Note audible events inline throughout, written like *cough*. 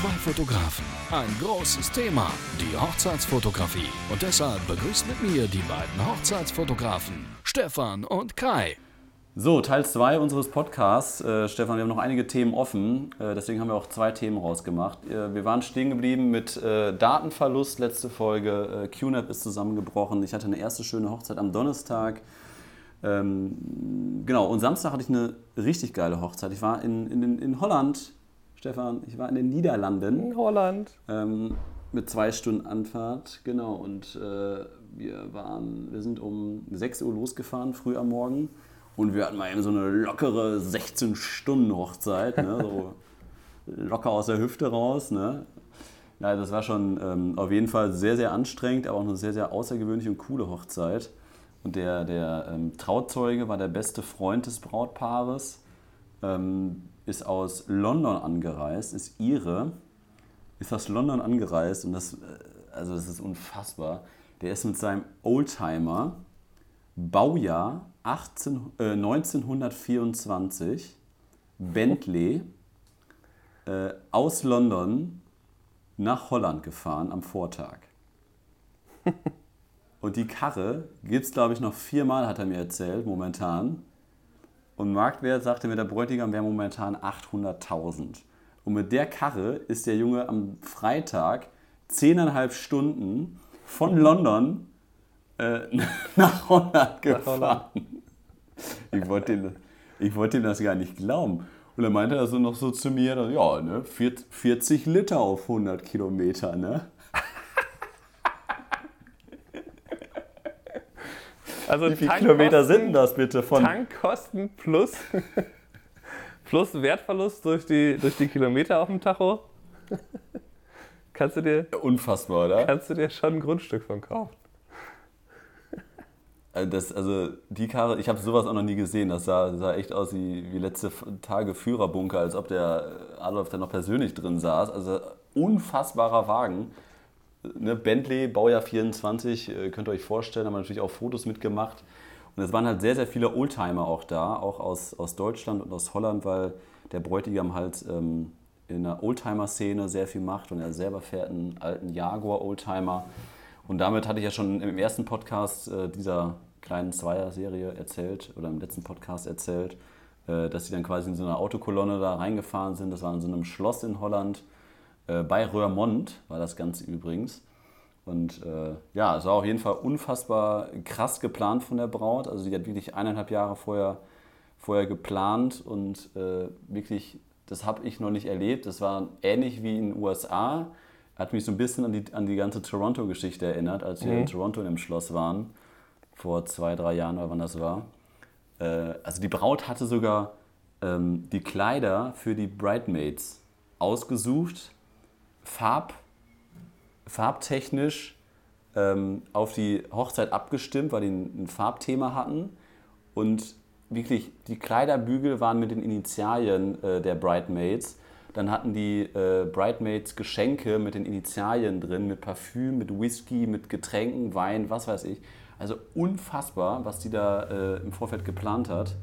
Zwei Fotografen, ein großes Thema, die Hochzeitsfotografie. Und deshalb begrüßt mit mir die beiden Hochzeitsfotografen, Stefan und Kai. So, Teil 2 unseres Podcasts. Äh, Stefan, wir haben noch einige Themen offen, äh, deswegen haben wir auch zwei Themen rausgemacht. Äh, wir waren stehen geblieben mit äh, Datenverlust, letzte Folge. Äh, QNAP ist zusammengebrochen. Ich hatte eine erste schöne Hochzeit am Donnerstag. Ähm, genau, und Samstag hatte ich eine richtig geile Hochzeit. Ich war in, in, in Holland, Stefan, ich war in den Niederlanden. In Holland. Ähm, mit zwei Stunden Anfahrt, genau. Und äh, wir waren, wir sind um 6 Uhr losgefahren, früh am Morgen. Und wir hatten mal eben so eine lockere 16-Stunden-Hochzeit, ne? so *laughs* locker aus der Hüfte raus. Ne? Ja, das war schon ähm, auf jeden Fall sehr, sehr anstrengend, aber auch eine sehr, sehr außergewöhnliche und coole Hochzeit. Und der, der ähm, Trauzeuge war der beste Freund des Brautpaares, ähm, ist aus London angereist, ist ihre, ist aus London angereist und das, äh, also das ist unfassbar. Der ist mit seinem Oldtimer, Baujahr 18, äh, 1924, Bentley, äh, aus London nach Holland gefahren am Vortag. *laughs* Und die Karre gibt es, glaube ich, noch viermal, hat er mir erzählt, momentan. Und Marktwert, sagte mir der Bräutigam, wäre momentan 800.000. Und mit der Karre ist der Junge am Freitag zehneinhalb Stunden von London äh, *laughs* nach Holland gefahren. Ich wollte ihm, ich wollte ihm das gar nicht glauben. Und dann meinte er so noch so zu mir, ja, ne, 40 Liter auf 100 Kilometer, ne? Also Wie viele Kilometer sind denn das bitte von? Tankkosten plus, plus Wertverlust durch die, durch die Kilometer auf dem Tacho. Kannst du dir, Unfassbar, oder? kannst du dir schon ein Grundstück von kaufen. Also, das, also die Karre, ich habe sowas auch noch nie gesehen. Das sah, sah echt aus wie, wie letzte Tage Führerbunker, als ob der Adolf da noch persönlich drin saß. Also unfassbarer Wagen. Ne, Bentley, Baujahr 24, äh, könnt ihr euch vorstellen, haben wir natürlich auch Fotos mitgemacht. Und es waren halt sehr, sehr viele Oldtimer auch da, auch aus, aus Deutschland und aus Holland, weil der Bräutigam halt ähm, in der Oldtimer-Szene sehr viel macht und er selber fährt einen alten Jaguar-Oldtimer. Und damit hatte ich ja schon im ersten Podcast äh, dieser kleinen Zweier-Serie erzählt oder im letzten Podcast erzählt, äh, dass sie dann quasi in so einer Autokolonne da reingefahren sind. Das war in so einem Schloss in Holland. Äh, bei Röhrmond war das Ganze übrigens. Und äh, ja, es war auf jeden Fall unfassbar krass geplant von der Braut. Also die hat wirklich eineinhalb Jahre vorher, vorher geplant und äh, wirklich, das habe ich noch nicht erlebt. Das war ähnlich wie in den USA. Hat mich so ein bisschen an die, an die ganze Toronto-Geschichte erinnert, als wir Mhm. in Toronto im Schloss waren. Vor zwei, drei Jahren oder wann das war. Äh, also die Braut hatte sogar ähm, die Kleider für die Bridesmaids ausgesucht, farb, farbtechnisch ähm, auf die Hochzeit abgestimmt, weil die ein, Farbthema hatten. Und wirklich, die Kleiderbügel waren mit den Initialien äh, der Bridesmaids. Dann hatten die äh, Bridesmaids Geschenke mit den Initialien drin, mit Parfüm, mit Whisky, mit Getränken, Wein, was weiß ich. Also unfassbar, was die da äh, im Vorfeld geplant hat.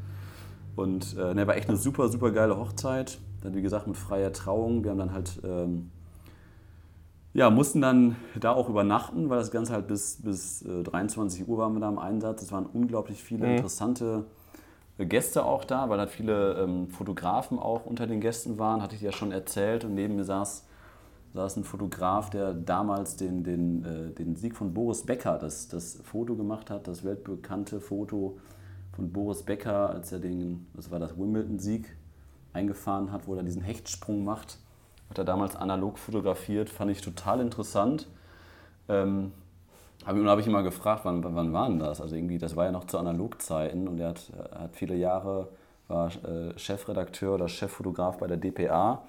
Und äh, ne, war echt eine super, super geile Hochzeit. Dann, wie gesagt, mit freier Trauung. Wir haben dann halt, ähm, ja, mussten dann da auch übernachten, weil das Ganze halt bis, bis äh, 23 Uhr waren wir da im Einsatz. Es waren unglaublich viele Mhm. interessante äh, Gäste auch da, weil halt viele ähm, Fotografen auch unter den Gästen waren, hatte ich ja schon erzählt. Und neben mir saß, saß ein Fotograf, der damals den, den, äh, den Sieg von Boris Becker, das, das Foto gemacht hat, das weltbekannte Foto von Boris Becker, als er den, das war das Wimbledon-Sieg, eingefahren hat, wo er diesen Hechtsprung macht. Hat er damals analog fotografiert, fand ich total interessant. Ähm, hab, und habe ich mal gefragt, wann, wann war denn das? Also irgendwie, das war ja noch zu Analogzeiten und er hat, er hat viele Jahre, war äh, Chefredakteur oder Cheffotograf bei der DPA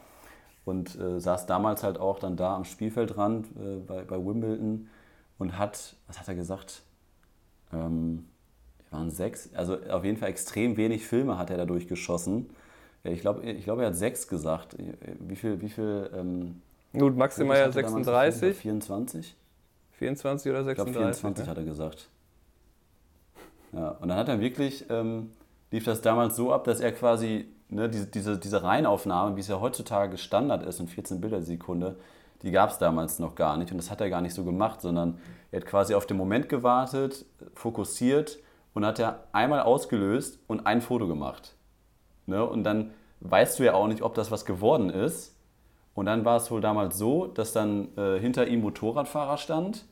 und äh, saß damals halt auch dann da am Spielfeldrand äh, bei, bei Wimbledon und hat, was hat er gesagt? Ähm, waren sechs, also auf jeden Fall extrem wenig Filme hat er dadurch geschossen. Ich glaube, ich glaub, er hat sechs gesagt. Wie viel, wie viel ähm, Gut, maximal ja Fotos hat er damals 36, gefilmt? 24? 24 oder Ich glaube 36. 24 ne? hat er gesagt. Ja, und dann hat er wirklich, ähm, lief das damals so ab, dass er quasi ne, diese, diese, diese Reihenaufnahme, wie es ja heutzutage Standard ist, in 14 Bilder Sekunde, die gab es damals noch gar nicht. Und das hat er gar nicht so gemacht, sondern er hat quasi auf den Moment gewartet, fokussiert und hat er einmal ausgelöst und ein Foto gemacht. Ne? Und dann weißt du ja auch nicht, ob das was geworden ist. Und dann war es wohl damals so, dass dann äh, hinter ihm Motorradfahrer stand.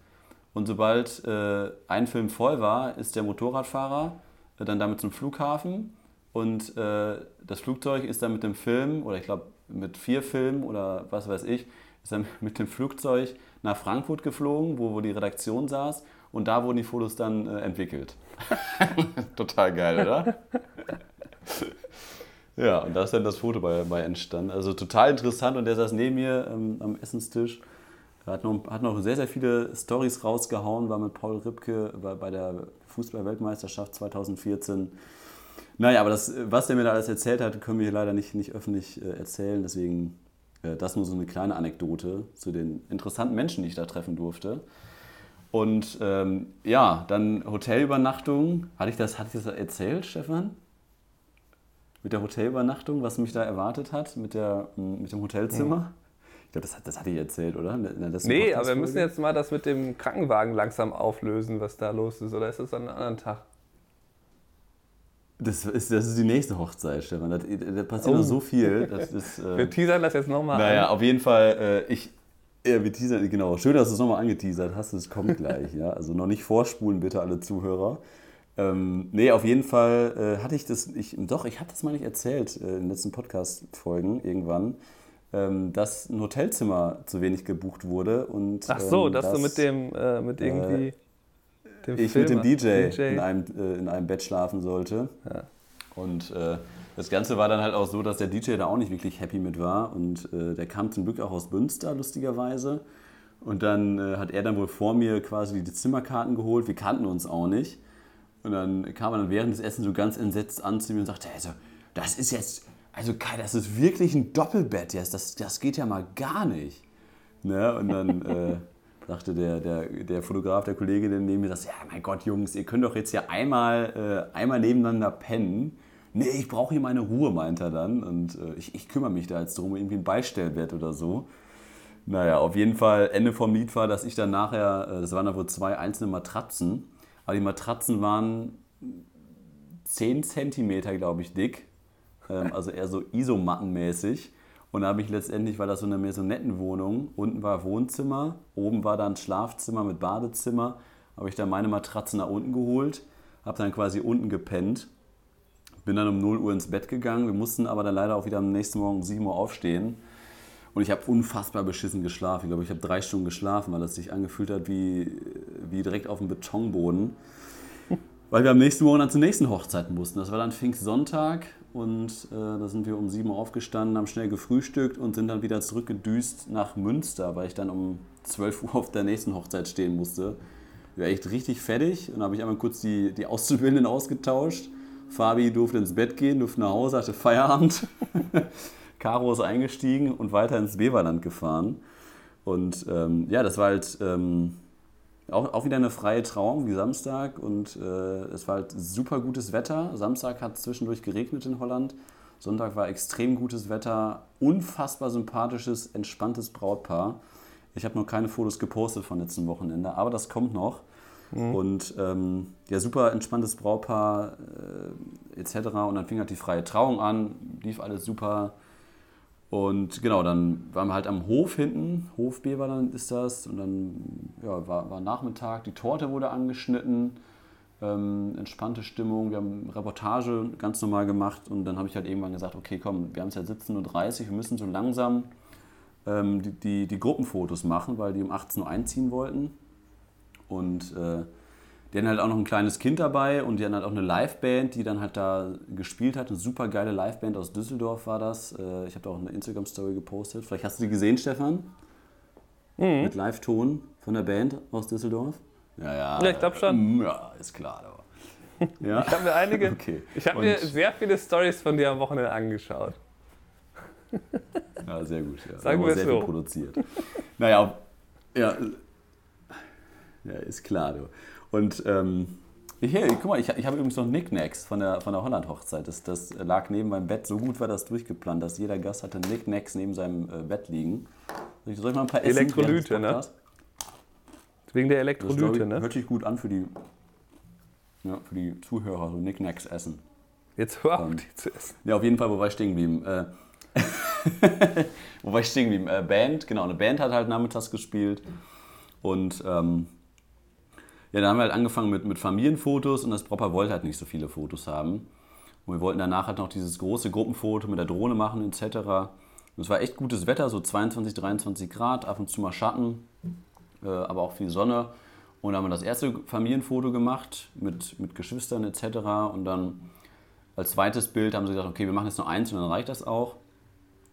Und sobald äh, ein Film voll war, ist der Motorradfahrer äh, dann damit zum Flughafen. Und äh, das Flugzeug ist dann mit dem Film, oder ich glaube mit vier Filmen oder was weiß ich, ist dann *laughs* mit dem Flugzeug nach Frankfurt geflogen, wo, wo die Redaktion saß. Und da wurden die Fotos dann äh, entwickelt. *laughs* Total geil, oder? *laughs* ja, und da ist dann das Foto bei, bei entstanden. Also total interessant. Und der saß neben mir ähm, am Essenstisch. Hat noch, hat noch sehr, sehr viele Stories rausgehauen, war mit Paul Ripke bei, bei der Fußball-Weltmeisterschaft 2014. Naja, aber das, was der mir da alles erzählt hat, können wir hier leider nicht, nicht öffentlich äh, erzählen. Deswegen äh, das nur so eine kleine Anekdote zu den interessanten Menschen, die ich da treffen durfte. Und ähm, ja, dann Hotelübernachtung. Hatte ich, das, hatte ich das erzählt, Stefan? Mit der Hotelübernachtung, was mich da erwartet hat, mit, der, mit dem Hotelzimmer? Mhm. Ich glaube, das, das hatte ich erzählt, oder? nee, aber wir müssen jetzt mal das mit dem Krankenwagen langsam auflösen, was da los ist. Oder ist das an einem anderen Tag? Das ist, das ist die nächste Hochzeit, Stefan. Da, da passiert oh. noch so viel. *laughs* Das ist, äh, wir teasern das jetzt nochmal Naja, an. auf jeden Fall, äh, ich, ja, wir teasern, genau. Schön, dass du es nochmal angeteasert hast. Es kommt gleich, ja. Also noch nicht vorspulen, bitte, alle Zuhörer. Ähm, nee, auf jeden Fall äh, hatte ich das, ich, doch, ich habe das mal nicht erzählt äh, in den letzten Podcast-Folgen irgendwann, ähm, dass ein Hotelzimmer zu wenig gebucht wurde. Und, Ach so, ähm, dass, dass du mit dem, äh, mit irgendwie dem ich Filmer. mit dem DJ, DJ. In, einem, äh, in einem Bett schlafen sollte. Ja. Und äh, das Ganze war dann halt auch so, dass der DJ da auch nicht wirklich happy mit war. Und äh, der kam zum Glück auch aus Münster, lustigerweise. Und dann äh, hat er dann wohl vor mir quasi die Zimmerkarten geholt. Wir kannten uns auch nicht. Und dann kam er dann während des Essens so ganz entsetzt an zu mir und sagte, also, das ist jetzt, also Kai, das ist wirklich ein Doppelbett jetzt. Das, das geht ja mal gar nicht. Ne? Und dann *laughs* äh, sagte der, der, der Fotograf, der Kollege, der neben mir, sagt, ja mein Gott, Jungs, ihr könnt doch jetzt ja einmal, äh, einmal nebeneinander pennen. Nee, ich brauche hier meine Ruhe, meint er dann. Und äh, ich, ich kümmere mich da jetzt drum, irgendwie ein Beistellbett oder so. Naja, auf jeden Fall, Ende vom Lied war, dass ich dann nachher, äh, das waren da wohl zwei einzelne Matratzen, aber die Matratzen waren 10 cm, glaube ich, dick. Ähm, also eher so isomattenmäßig. Und da habe ich letztendlich, war das so eine Maisonettenwohnung, unten war Wohnzimmer, oben war dann Schlafzimmer mit Badezimmer, habe ich dann meine Matratze nach unten geholt, habe dann quasi unten gepennt, bin dann um 0 Uhr ins Bett gegangen, wir mussten aber dann leider auch wieder am nächsten Morgen um 7 Uhr aufstehen. Und ich habe unfassbar beschissen geschlafen. Ich glaube, ich habe drei Stunden geschlafen, weil es sich angefühlt hat wie, wie direkt auf dem Betonboden. *laughs* Weil wir am nächsten Morgen dann zur nächsten Hochzeit mussten. Das war dann Pfingstsonntag und äh, da sind wir um 7 Uhr aufgestanden, haben schnell gefrühstückt und sind dann wieder zurückgedüst nach Münster, weil ich dann um 12 Uhr auf der nächsten Hochzeit stehen musste. Ich war echt richtig fertig und habe ich einmal kurz die, die Auszubildenden ausgetauscht. Fabi durfte ins Bett gehen, durfte nach Hause, hatte Feierabend. *laughs* Caro ist eingestiegen und weiter ins Beverland gefahren. Und ähm, ja, das war halt ähm, auch, auch wieder eine freie Trauung wie Samstag und äh, es war halt super gutes Wetter. Samstag hat zwischendurch geregnet in Holland. Sonntag war extrem gutes Wetter, unfassbar sympathisches, entspanntes Brautpaar. Ich habe noch keine Fotos gepostet von letzten Wochenende, aber das kommt noch. Mhm. Und ähm, ja, super entspanntes Brautpaar äh, etc. Und dann fing halt die freie Trauung an, lief alles super. Und genau, dann waren wir halt am Hof hinten, Hof Beverland ist das, und dann ja, war, war Nachmittag, die Torte wurde angeschnitten, ähm, entspannte Stimmung, wir haben Reportage ganz normal gemacht. Und dann habe ich halt irgendwann gesagt, okay, komm, wir haben es ja 17.30 Uhr, wir müssen so langsam ähm, die, die, die, Gruppenfotos machen, weil die um 18 Uhr einziehen wollten. Und äh, die hatten halt auch noch ein kleines Kind dabei und die hatten halt auch eine Liveband, die dann halt da gespielt hat. Eine super geile Liveband aus Düsseldorf war das. Äh, ich habe da auch eine Instagram-Story gepostet. Vielleicht hast du die gesehen, Stefan? Mhm. Mit Live-Ton von der Band aus Düsseldorf. Ja, ja. Ja, ich glaube schon. Mm, ja, ist klar. Aber. *laughs* Ja? Ich habe mir einige. Okay. Ich habe mir sehr viele Stories von dir am Wochenende angeschaut. Ja, sehr gut. Ja. Sagen wir sehr so. viel produziert. Naja, ja, ja, ist klar. Du. Und ähm, Hier, guck mal, ich, ich habe übrigens noch Knickknacks von der, von der Holland-Hochzeit. Das, das lag neben meinem Bett. So gut war das durchgeplant, dass jeder Gast hatte Knickknacks neben seinem äh, Bett liegen. Soll ich, soll ich mal ein paar essen? Elektrolyte, ne? Wegen der Elektrolyte, ich, ne? hört sich gut an für die, ja, für die Zuhörer, so Knickknacks essen. Jetzt hör auf, Ähm, die zu essen. Ja, auf jeden Fall, wo war ich stehen geblieben? Äh, *laughs* wo war ich stehen geblieben? Äh, Band, genau, eine Band hat halt nachmittags gespielt. Und ähm, ja, dann haben wir halt angefangen mit, mit Familienfotos und das Brautpaar wollte halt nicht so viele Fotos haben. Und wir wollten danach halt noch dieses große Gruppenfoto mit der Drohne machen etc. Und es war echt gutes Wetter, so 22, 23 Grad, ab und zu mal Schatten, äh, aber auch viel Sonne. Und dann haben wir das erste Familienfoto gemacht mit, mit Geschwistern etc. Und dann als zweites Bild haben sie gesagt, okay, wir machen jetzt nur eins und dann reicht das auch.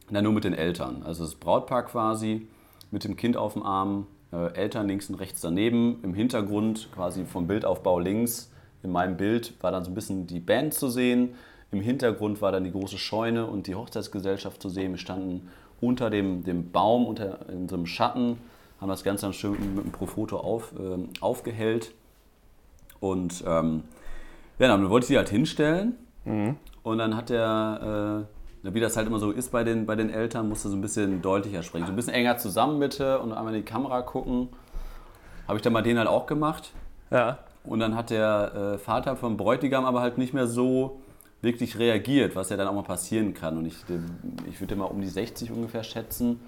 Und dann nur mit den Eltern. Also das Brautpaar quasi mit dem Kind auf dem Arm, äh, Eltern links und rechts daneben. Im Hintergrund quasi vom Bildaufbau links, in meinem Bild war dann so ein bisschen die Band zu sehen. Im Hintergrund war dann die große Scheune und die Hochzeitsgesellschaft zu sehen. Wir standen unter dem, dem Baum, unter in so einem Schatten, haben das Ganze dann schön mit einem Profoto auf, ähm, aufgehellt. Und ähm, ja, dann wollte ich sie halt hinstellen. Und dann hat der, äh, wie das halt immer so ist bei den, bei den Eltern, musste so ein bisschen deutlicher sprechen. So ein bisschen enger zusammen bitte und einmal in die Kamera gucken. Habe ich dann mal den halt auch gemacht. Ja. Und dann hat der äh, Vater vom Bräutigam aber halt nicht mehr so wirklich reagiert, was ja dann auch mal passieren kann. Und ich, ich würde mal um die 60 ungefähr schätzen,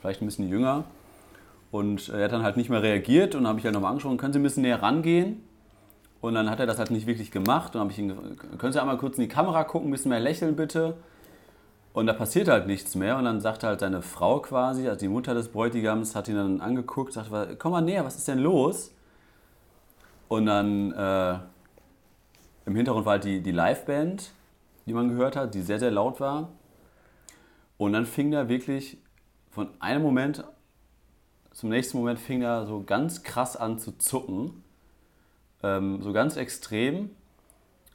vielleicht ein bisschen jünger. Und er hat dann halt nicht mehr reagiert und habe ich halt nochmal angesprochen, können Sie ein bisschen näher rangehen? Und dann hat er das halt nicht wirklich gemacht. Und dann habe ich ihn, ge- können Sie einmal kurz in die Kamera gucken, ein bisschen mehr lächeln bitte? Und da passiert halt nichts mehr. Und dann sagte halt seine Frau quasi, also die Mutter des Bräutigams, hat ihn dann angeguckt, sagte, komm mal näher, was ist denn los? Und dann äh, im Hintergrund war halt die, die Liveband, die man gehört hat, die sehr, sehr laut war. Und dann fing da wirklich von einem Moment zum nächsten Moment fing er so ganz krass an zu zucken. Ähm, so ganz extrem.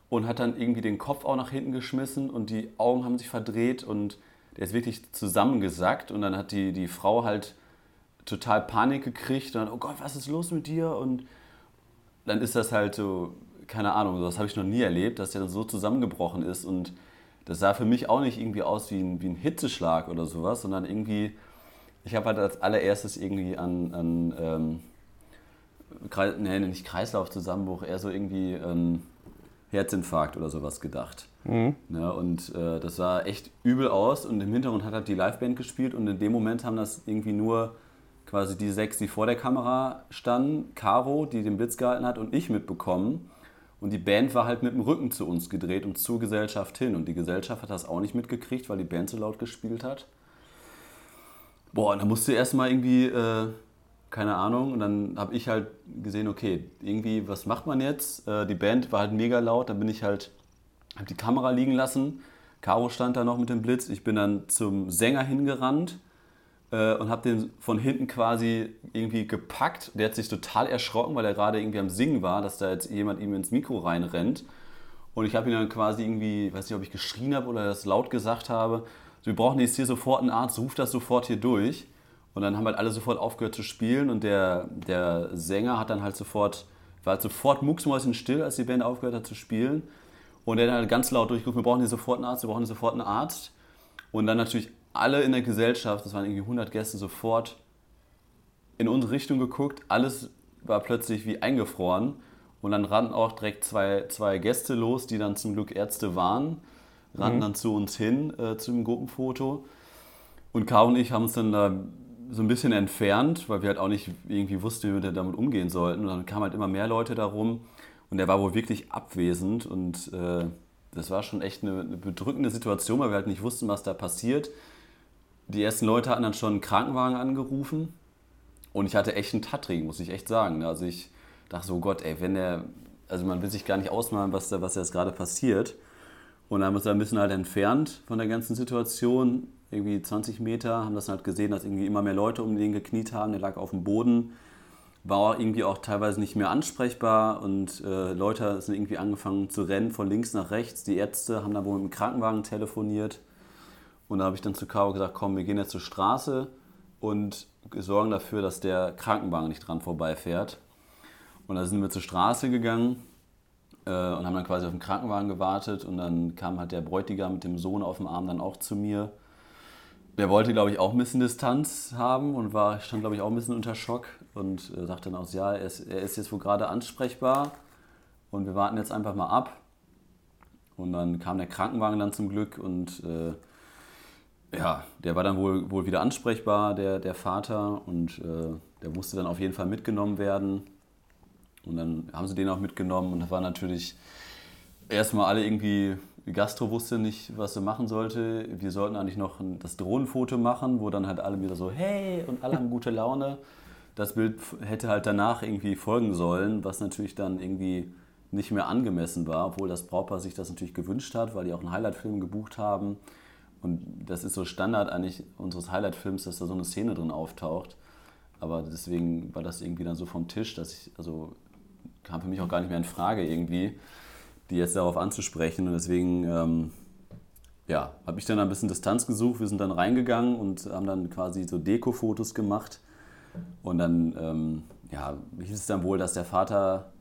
Und hat dann irgendwie den Kopf auch nach hinten geschmissen und die Augen haben sich verdreht und der ist wirklich zusammengesackt. Und dann hat die, die Frau halt total Panik gekriegt und dann, oh Gott, was ist los mit dir? Und dann ist das halt so, keine Ahnung, das habe ich noch nie erlebt, dass der dann so zusammengebrochen ist. Und das sah für mich auch nicht irgendwie aus wie ein, wie ein Hitzeschlag oder sowas, sondern irgendwie, ich habe halt als allererstes irgendwie an, an ähm, Kreis, nee, nicht Kreislaufzusammenbruch, eher so irgendwie ähm, Herzinfarkt oder sowas gedacht. Ja, und äh, das sah echt übel aus und im Hintergrund hat halt die Liveband gespielt und in dem Moment haben das irgendwie nur quasi die sechs, die vor der Kamera standen, Caro, die den Blitz gehalten hat und ich mitbekommen. Und die Band war halt mit dem Rücken zu uns gedreht und zur Gesellschaft hin. Und die Gesellschaft hat das auch nicht mitgekriegt, weil die Band so laut gespielt hat. Boah, und da musste erstmal irgendwie, äh, keine Ahnung, und dann habe ich halt gesehen, okay, irgendwie, was macht man jetzt? Äh, die Band war halt mega laut, dann bin ich halt, habe die Kamera liegen lassen. Caro stand da noch mit dem Blitz. Ich bin dann zum Sänger hingerannt äh, und habe den von hinten quasi irgendwie gepackt. Der hat sich total erschrocken, weil er gerade irgendwie am Singen war, dass da jetzt jemand ihm ins Mikro reinrennt. Und ich habe ihn dann quasi irgendwie, weiß nicht, ob ich geschrien habe oder das laut gesagt habe. Wir brauchen jetzt hier sofort einen Arzt, ruf das sofort hier durch. Und dann haben halt alle sofort aufgehört zu spielen und der, der Sänger hat dann halt sofort, war halt sofort mucksmäuschenstill, als die Band aufgehört hat zu spielen. Und er hat halt ganz laut durchgerufen, wir brauchen hier sofort einen Arzt, wir brauchen hier sofort einen Arzt. Und dann natürlich alle in der Gesellschaft, das waren irgendwie 100 Gäste, sofort in unsere Richtung geguckt. Alles war plötzlich wie eingefroren. Und dann rannten auch direkt zwei, zwei Gäste los, die dann zum Glück Ärzte waren, rannten dann zu uns hin, äh, zu dem Gruppenfoto. Und Caro und ich haben uns dann da so ein bisschen entfernt, weil wir halt auch nicht irgendwie wussten, wie wir damit umgehen sollten. Und dann kamen halt immer mehr Leute darum. Und der war wohl wirklich abwesend. Und äh, das war schon echt eine, eine bedrückende Situation, weil wir halt nicht wussten, was da passiert. Die ersten Leute hatten dann schon einen Krankenwagen angerufen. Und ich hatte echt einen Tattring, muss ich echt sagen. Also ich dachte so, Gott, ey, wenn der, also man will sich gar nicht ausmalen, was da, was jetzt gerade passiert. Und dann haben wir uns da ein bisschen halt entfernt von der ganzen Situation, irgendwie 20 Meter, haben das halt gesehen, dass irgendwie immer mehr Leute um den gekniet haben, der lag auf dem Boden, war irgendwie auch teilweise nicht mehr ansprechbar und äh, Leute sind irgendwie angefangen zu rennen von links nach rechts. Die Ärzte haben dann wohl mit dem Krankenwagen telefoniert und da habe ich dann zu Caro gesagt, komm, wir gehen jetzt zur Straße und sorgen dafür, dass der Krankenwagen nicht dran vorbeifährt. Und da sind wir zur Straße gegangen. Äh, und haben dann quasi auf den Krankenwagen gewartet und dann kam halt der Bräutigam mit dem Sohn auf dem Arm dann auch zu mir. Der wollte, glaube ich, auch ein bisschen Distanz haben und war stand, glaube ich, auch ein bisschen unter Schock und äh, sagte dann auch, ja, er ist, er ist jetzt wohl gerade ansprechbar und wir warten jetzt einfach mal ab. Und dann kam der Krankenwagen dann zum Glück und äh, ja, der war dann wohl, wohl wieder ansprechbar, der, der Vater, und äh, der musste dann auf jeden Fall mitgenommen werden. Und dann haben sie den auch mitgenommen und das war natürlich erstmal alle irgendwie, Gastro wusste nicht, was sie machen sollte. Wir sollten eigentlich noch das Drohnenfoto machen, wo dann halt alle wieder so, hey, und alle haben gute Laune. Das Bild hätte halt danach irgendwie folgen sollen, was natürlich dann irgendwie nicht mehr angemessen war, obwohl das Brautpaar sich das natürlich gewünscht hat, weil die auch einen Highlight-Film gebucht haben. Und das ist so Standard eigentlich unseres Highlight-Films, dass da so eine Szene drin auftaucht. Aber deswegen war das irgendwie dann so vom Tisch, dass ich, also kam für mich auch gar nicht mehr in Frage irgendwie, die jetzt darauf anzusprechen. Und deswegen, ähm, ja, habe ich dann ein bisschen Distanz gesucht. Wir sind dann reingegangen und haben dann quasi so Deko-Fotos gemacht. Und dann, ähm, ja, hieß es dann wohl, dass der Vater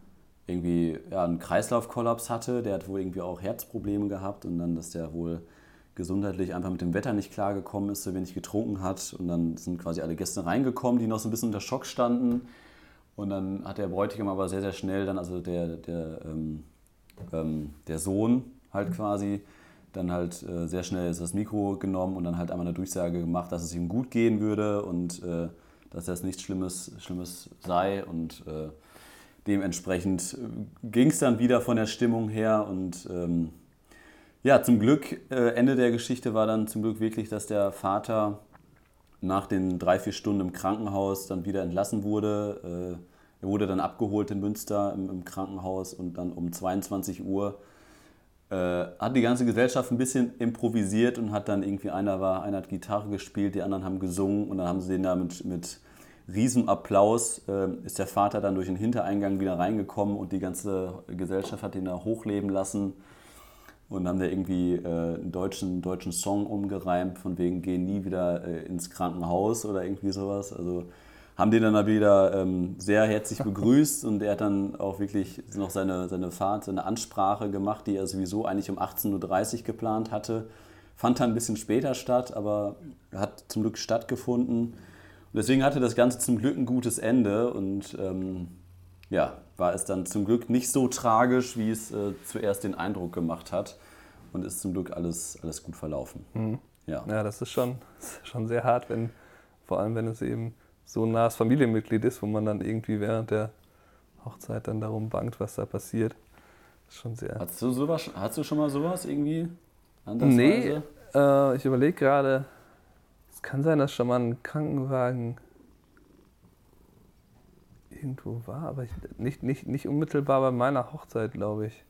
irgendwie ja, einen Kreislaufkollaps hatte. Der hat wohl irgendwie auch Herzprobleme gehabt und dann, dass der wohl gesundheitlich einfach mit dem Wetter nicht klargekommen ist, so wenig getrunken hat. Und dann sind quasi alle Gäste reingekommen, die noch so ein bisschen unter Schock standen. Und dann hat der Bräutigam aber sehr, sehr schnell dann, also der, der, ähm, ähm, der Sohn halt quasi, dann halt äh, sehr schnell das Mikro genommen und dann halt einmal eine Durchsage gemacht, dass es ihm gut gehen würde und äh, dass das nichts Schlimmes, Schlimmes sei. Und äh, dementsprechend äh, ging es dann wieder von der Stimmung her und ähm, ja, zum Glück, äh, Ende der Geschichte war dann zum Glück wirklich, dass der Vater nach den drei, vier Stunden im Krankenhaus dann wieder entlassen wurde. Äh, er wurde dann abgeholt in Münster im, im Krankenhaus und dann um 22 Uhr äh, hat die ganze Gesellschaft ein bisschen improvisiert und hat dann irgendwie, einer war, einer hat Gitarre gespielt, die anderen haben gesungen und dann haben sie den da mit, mit Riesenapplaus, äh, ist der Vater dann durch den Hintereingang wieder reingekommen und die ganze Gesellschaft hat ihn da hochleben lassen und haben da irgendwie äh, einen deutschen, deutschen Song umgereimt, von wegen gehen nie wieder äh, ins Krankenhaus oder irgendwie sowas. Also haben den dann wieder ähm, sehr herzlich *laughs* begrüßt und er hat dann auch wirklich noch seine, seine Fahrt, seine Ansprache gemacht, die er sowieso eigentlich um 18.30 Uhr geplant hatte. Fand dann ein bisschen später statt, aber hat zum Glück stattgefunden. Und deswegen hatte das Ganze zum Glück ein gutes Ende und ähm, ja, war es dann zum Glück nicht so tragisch, wie es äh, zuerst den Eindruck gemacht hat und ist zum Glück alles, alles gut verlaufen. Mhm. Ja. ja, das ist schon, *laughs* schon sehr hart, wenn, vor allem wenn es eben so ein nahes Familienmitglied ist, wo man dann irgendwie während der Hochzeit dann darum bangt, was da passiert. Das ist schon sehr. Hast du, sowas, hast du schon mal sowas irgendwie? Nee, äh, ich überlege gerade, es kann sein, dass schon mal ein Krankenwagen irgendwo war, aber ich, nicht, nicht, nicht unmittelbar bei meiner Hochzeit, glaube ich.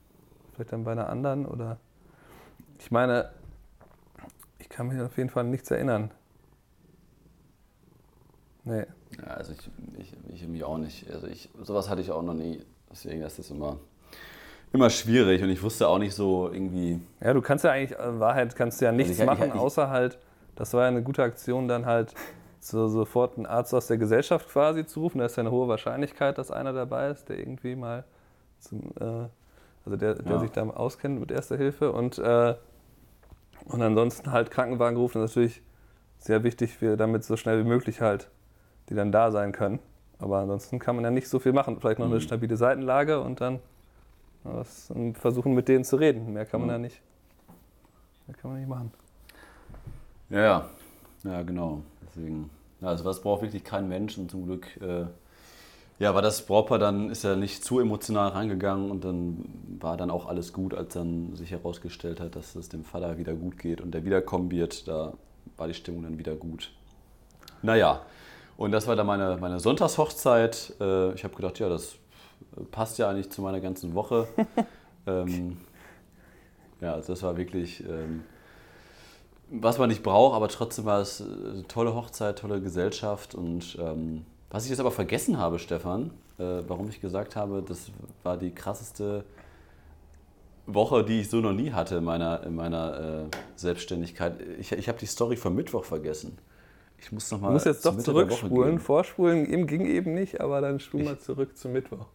Vielleicht dann bei einer anderen oder. Ich meine, ich kann mich auf jeden Fall nichts erinnern. Nee. Ja, also ich, ich, ich mich auch nicht. Also ich, sowas hatte ich auch noch nie. Deswegen ist das immer, immer schwierig und ich wusste auch nicht so irgendwie. Ja, du kannst ja eigentlich, in Wahrheit kannst du ja nichts also ich, machen, ich, außer halt, das war ja eine gute Aktion, dann halt so, sofort einen Arzt aus der Gesellschaft quasi zu rufen. Da ist ja eine hohe Wahrscheinlichkeit, dass einer dabei ist, der irgendwie mal zum, äh, also der, der ja. sich da auskennt mit Erster Hilfe und, äh, und ansonsten halt Krankenwagen rufen, ist natürlich sehr wichtig, für, damit so schnell wie möglich halt die dann da sein können. Aber ansonsten kann man ja nicht so viel machen. Vielleicht noch eine mhm. stabile Seitenlage und dann was, versuchen mit denen zu reden. Mehr kann man mhm. ja nicht. Mehr kann man nicht machen. Ja, ja, ja genau. Deswegen, also was braucht wirklich kein Mensch und zum Glück, äh, ja, war das Brautpaar dann, ist ja nicht zu emotional reingegangen und dann war dann auch alles gut, als dann sich herausgestellt hat, dass es dem Vater wieder gut geht und der wiederkommen wird, da war die Stimmung dann wieder gut. Naja, und das war dann meine, meine Sonntagshochzeit. Äh, ich habe gedacht, ja, das passt ja eigentlich zu meiner ganzen Woche. *laughs* ähm, ja, also das war wirklich... Ähm, was man nicht braucht, aber trotzdem war es eine tolle Hochzeit, tolle Gesellschaft. Und ähm, was ich jetzt aber vergessen habe, Stefan, äh, warum ich gesagt habe, das war die krasseste Woche, die ich so noch nie hatte in meiner, in meiner äh, Selbstständigkeit. Ich, ich habe die Story vom Mittwoch vergessen. Ich muss noch mal. Du musst jetzt doch zurückspulen. Vorspulen eben ging eben nicht, aber dann spul mal zurück zum Mittwoch.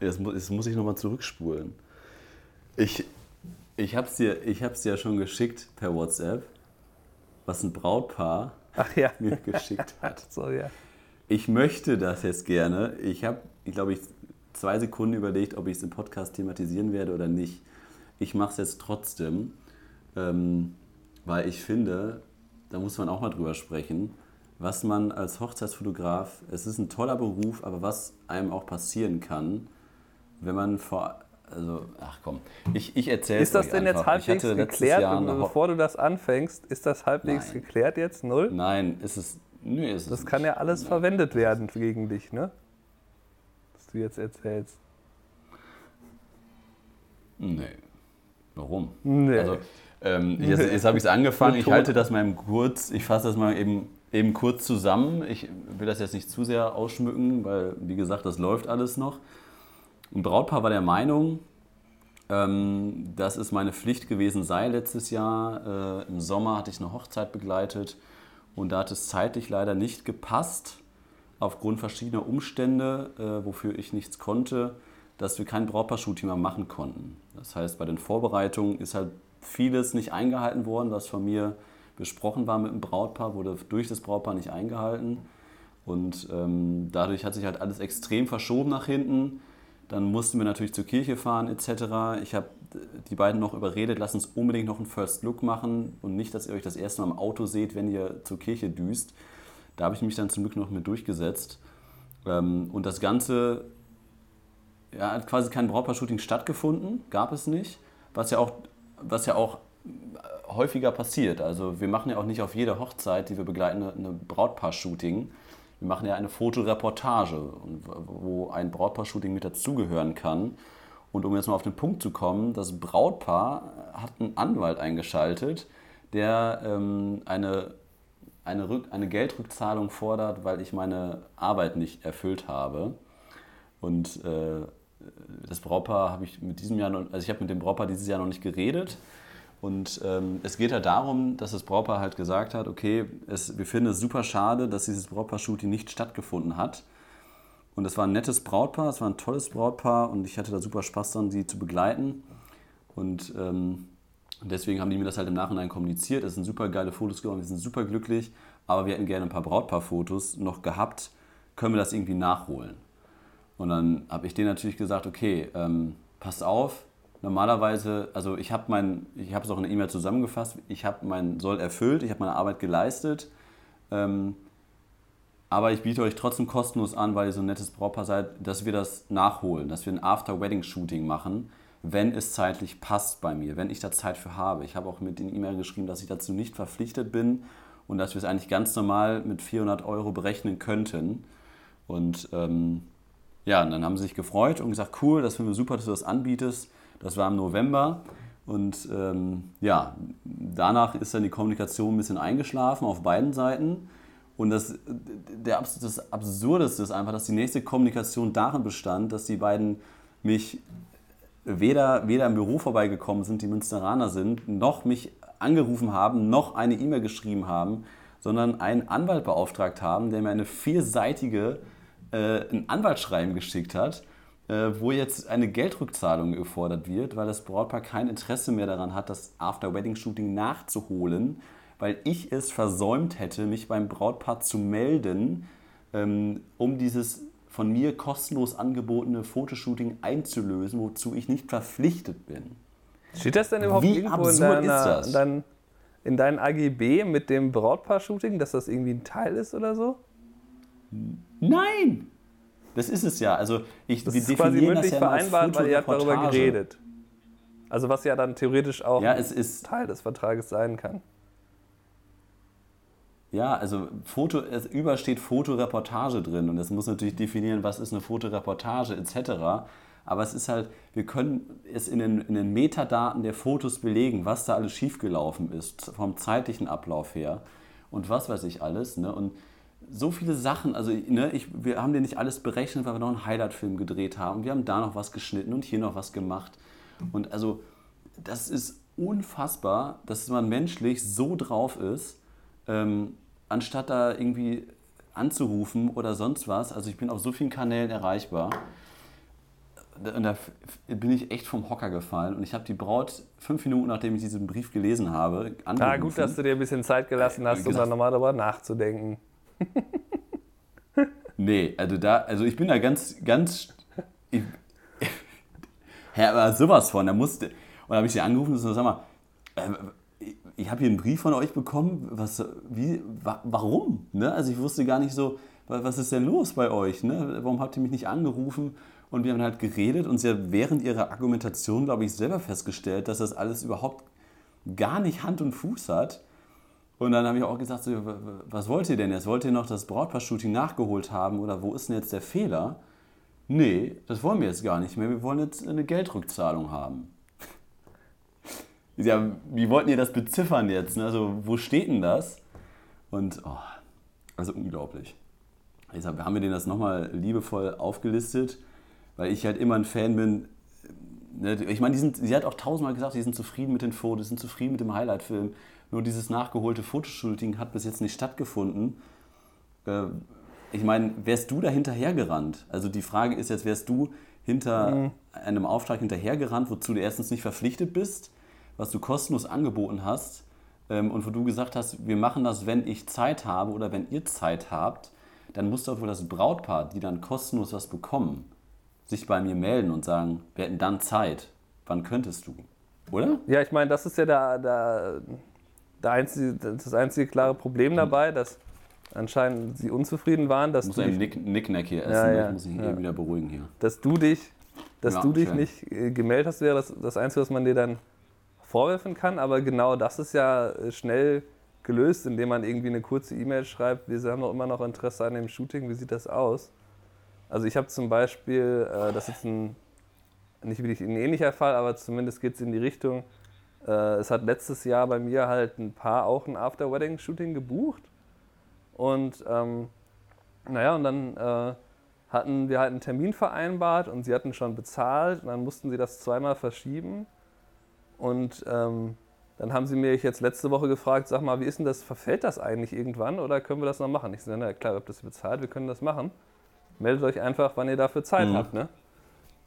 Jetzt muss, jetzt muss ich nochmal zurückspulen. Ich, ich habe es dir, dir ja schon geschickt per WhatsApp, was ein Brautpaar ja. *laughs* mir geschickt hat. so, ja. Ich möchte das jetzt gerne. Ich habe, ich glaube, ich zwei Sekunden überlegt, ob ich es im Podcast thematisieren werde oder nicht. Ich mache es jetzt trotzdem, ähm, weil ich finde, da muss man auch mal drüber sprechen, was man als Hochzeitsfotograf, es ist ein toller Beruf, aber was einem auch passieren kann, wenn man vor, also, ach komm, ich, ich erzähle Ist das denn jetzt halbwegs geklärt, bevor du das anfängst? Ist das halbwegs Nein. geklärt jetzt? Null? Nein, ist es, nö, ist Das es kann nicht. ja alles Nein. verwendet werden gegen dich, ne? Was du jetzt erzählst. Nee. Warum? Nee. Also, ähm, jetzt jetzt habe ich es angefangen. Ich halte das mal eben kurz, ich fasse das mal eben, eben kurz zusammen. Ich will das jetzt nicht zu sehr ausschmücken, weil, wie gesagt, das läuft alles noch. Ein Brautpaar war der Meinung, ähm, dass es meine Pflicht gewesen sei letztes Jahr. Äh, Im Sommer hatte ich eine Hochzeit begleitet und da hat es zeitlich leider nicht gepasst, aufgrund verschiedener Umstände, äh, wofür ich nichts konnte, dass wir kein Brautpaar-Shooting mehr machen konnten. Das heißt, bei den Vorbereitungen ist halt vieles nicht eingehalten worden, was von mir besprochen war mit dem Brautpaar, wurde durch das Brautpaar nicht eingehalten. Und ähm, dadurch hat sich halt alles extrem verschoben nach hinten. Dann mussten wir natürlich zur Kirche fahren etc. Ich habe die beiden noch überredet, lasst uns unbedingt noch einen First Look machen und nicht, dass ihr euch das erste Mal im Auto seht, wenn ihr zur Kirche düst. Da habe ich mich dann zum Glück noch mit durchgesetzt. Ähm, und das Ganze ja, hat quasi kein Brautpaar-Shooting stattgefunden, gab es nicht, was ja auch, was ja auch häufiger passiert. Also wir machen ja auch nicht auf jede Hochzeit, die wir begleiten, eine Brautpaar-Shooting. Wir machen ja eine Fotoreportage, wo ein Brautpaar-Shooting mit dazugehören kann. Und um jetzt mal auf den Punkt zu kommen, das Brautpaar hat einen Anwalt eingeschaltet, der ähm, eine, eine, Rück, eine Geldrückzahlung fordert, weil ich meine Arbeit nicht erfüllt habe. Und äh, das Brautpaar habe ich mit diesem Jahr noch, also ich habe mit dem Brautpaar dieses Jahr noch nicht geredet. Und ähm, es geht halt darum, dass das Brautpaar halt gesagt hat, okay, es, wir finden es super schade, dass dieses Brautpaar-Shooting nicht stattgefunden hat. Und es war ein nettes Brautpaar, es war ein tolles Brautpaar und ich hatte da super Spaß dran, sie zu begleiten. Und ähm, deswegen haben die mir das halt im Nachhinein kommuniziert. Es sind super geile Fotos geworden, wir sind super glücklich, aber wir hätten gerne ein paar Brautpaar-Fotos noch gehabt. Können wir das irgendwie nachholen? Und dann habe ich denen natürlich gesagt, okay, ähm, passt auf, normalerweise, also ich habe mein, ich habe es auch in der E-Mail zusammengefasst, ich habe mein Soll erfüllt, ich habe meine Arbeit geleistet, ähm, aber ich biete euch trotzdem kostenlos an, weil ihr so ein nettes Brautpaar seid, dass wir das nachholen, dass wir ein After-Wedding-Shooting machen, wenn es zeitlich passt bei mir, wenn ich da Zeit für habe. Ich habe auch mit den E-Mail geschrieben, dass ich dazu nicht verpflichtet bin und dass wir es eigentlich ganz normal mit 400 Euro berechnen könnten. Und ähm, ja, und dann haben sie sich gefreut und gesagt, cool, das finden wir super, dass du das anbietest. Das war im November. Und ähm, ja, danach ist dann die Kommunikation ein bisschen eingeschlafen auf beiden Seiten. Und das, der, das Absurdeste ist einfach, dass die nächste Kommunikation darin bestand, dass die beiden mich weder, weder im Büro vorbeigekommen sind, die Münsteraner sind, noch mich angerufen haben, noch eine E-Mail geschrieben haben, sondern einen Anwalt beauftragt haben, der mir eine vierseitige äh, ein Anwaltsschreiben geschickt hat, wo jetzt eine Geldrückzahlung gefordert wird, weil das Brautpaar kein Interesse mehr daran hat, das After-Wedding-Shooting nachzuholen, weil ich es versäumt hätte, mich beim Brautpaar zu melden, ähm, um dieses von mir kostenlos angebotene Fotoshooting einzulösen, wozu ich nicht verpflichtet bin. Steht das denn überhaupt Wie irgendwo in, deiner, dein, in deinen AGB mit dem Brautpaar-Shooting, dass das irgendwie ein Teil ist oder so? Nein! Das ist es ja. Also ich, Das wir ist quasi mündlich das ja vereinbart, weil ihr habt darüber geredet. Also was ja dann theoretisch auch Ja, Teil des Vertrages sein kann. Ja, also Foto, es über steht Fotoreportage drin und es muss natürlich definieren, was ist eine Fotoreportage etc. Aber es ist halt, wir können es in den, in den Metadaten der Fotos belegen, was da alles schiefgelaufen ist, vom zeitlichen Ablauf her und was weiß ich alles. Ne? Und so viele Sachen, also ne, ich, wir haben dir nicht alles berechnet, weil wir noch einen Highlight-Film gedreht haben. Wir haben da noch was geschnitten und hier noch was gemacht. Und also, das ist unfassbar, dass man menschlich so drauf ist, ähm, anstatt da irgendwie anzurufen oder sonst was. Also ich bin auf so vielen Kanälen erreichbar. und da bin ich echt vom Hocker gefallen und ich habe die Braut fünf Minuten nachdem ich diesen Brief gelesen habe angerufen. Ah, gut, dass du dir ein bisschen Zeit gelassen hast, um dann nochmal darüber nachzudenken. Nee, also da, also ich bin da ganz, ganz, ich, *laughs* aber sowas von, da musste, und habe ich sie angerufen und so, sag mal, äh, ich habe hier einen Brief von euch bekommen, was, wie, wa, warum? Ne? Also ich wusste gar nicht so, was ist denn los bei euch? Ne? Warum habt ihr mich nicht angerufen? Und wir haben halt geredet und sie hat während ihrer Argumentation, glaube ich, selber festgestellt, dass das alles überhaupt gar nicht Hand und Fuß hat. Und dann habe ich auch gesagt, so, was wollt ihr denn jetzt? Wollt ihr noch das Brautpaar-Shooting nachgeholt haben oder wo ist denn jetzt der Fehler? Nee, das wollen wir jetzt gar nicht mehr. Wir wollen jetzt eine Geldrückzahlung haben. ja, wie wollten ihr das beziffern jetzt? Also, wo steht denn das? Und, oh, also unglaublich. Ich haben wir denen das nochmal liebevoll aufgelistet, weil ich halt immer ein Fan bin. Ne? Ich meine, sie hat auch tausendmal gesagt, sie sind zufrieden mit den Fotos, sie sind zufrieden mit dem Highlight-Film. Nur dieses nachgeholte Fotoshooting hat bis jetzt nicht stattgefunden. Äh, ich meine, wärst du da hinterhergerannt? Also die Frage ist jetzt, wärst du hinter mhm. einem Auftrag hinterhergerannt, wozu du erstens nicht verpflichtet bist, was du kostenlos angeboten hast ähm, und wo du gesagt hast, wir machen das, wenn ich Zeit habe oder wenn ihr Zeit habt, dann muss doch wohl das Brautpaar, die dann kostenlos was bekommen, sich bei mir melden und sagen, wir hätten dann Zeit. Wann könntest du? Oder? Ja, ich meine, das ist ja der, der einzige, das einzige klare Problem dabei, dass anscheinend sie unzufrieden waren, dass muss du einen Nick, Nicknack hier essen, ja, ja, muss ich ja. eben wieder beruhigen hier. Dass du dich, dass ja, du dich nicht äh, gemeldet hast, wäre das, das Einzige, was man dir dann vorwerfen kann. Aber genau das ist ja äh, schnell gelöst, indem man irgendwie eine kurze E-Mail schreibt, wir haben doch immer noch Interesse an dem Shooting, wie sieht das aus? Also ich habe zum Beispiel, äh, das ist ein, nicht wirklich ein ähnlicher Fall, aber zumindest geht es in die Richtung, es hat letztes Jahr bei mir halt ein Paar auch ein After-Wedding-Shooting gebucht und ähm, naja, und dann äh, hatten wir halt einen Termin vereinbart und sie hatten schon bezahlt und dann mussten sie das zweimal verschieben. Und ähm, dann haben sie mich jetzt letzte Woche gefragt, sag mal, wie ist denn das, verfällt das eigentlich irgendwann oder können wir das noch machen? Ich sage, na klar, ihr habt das bezahlt, wir können das machen. Meldet euch einfach, wann ihr dafür Zeit mhm. habt. Ne?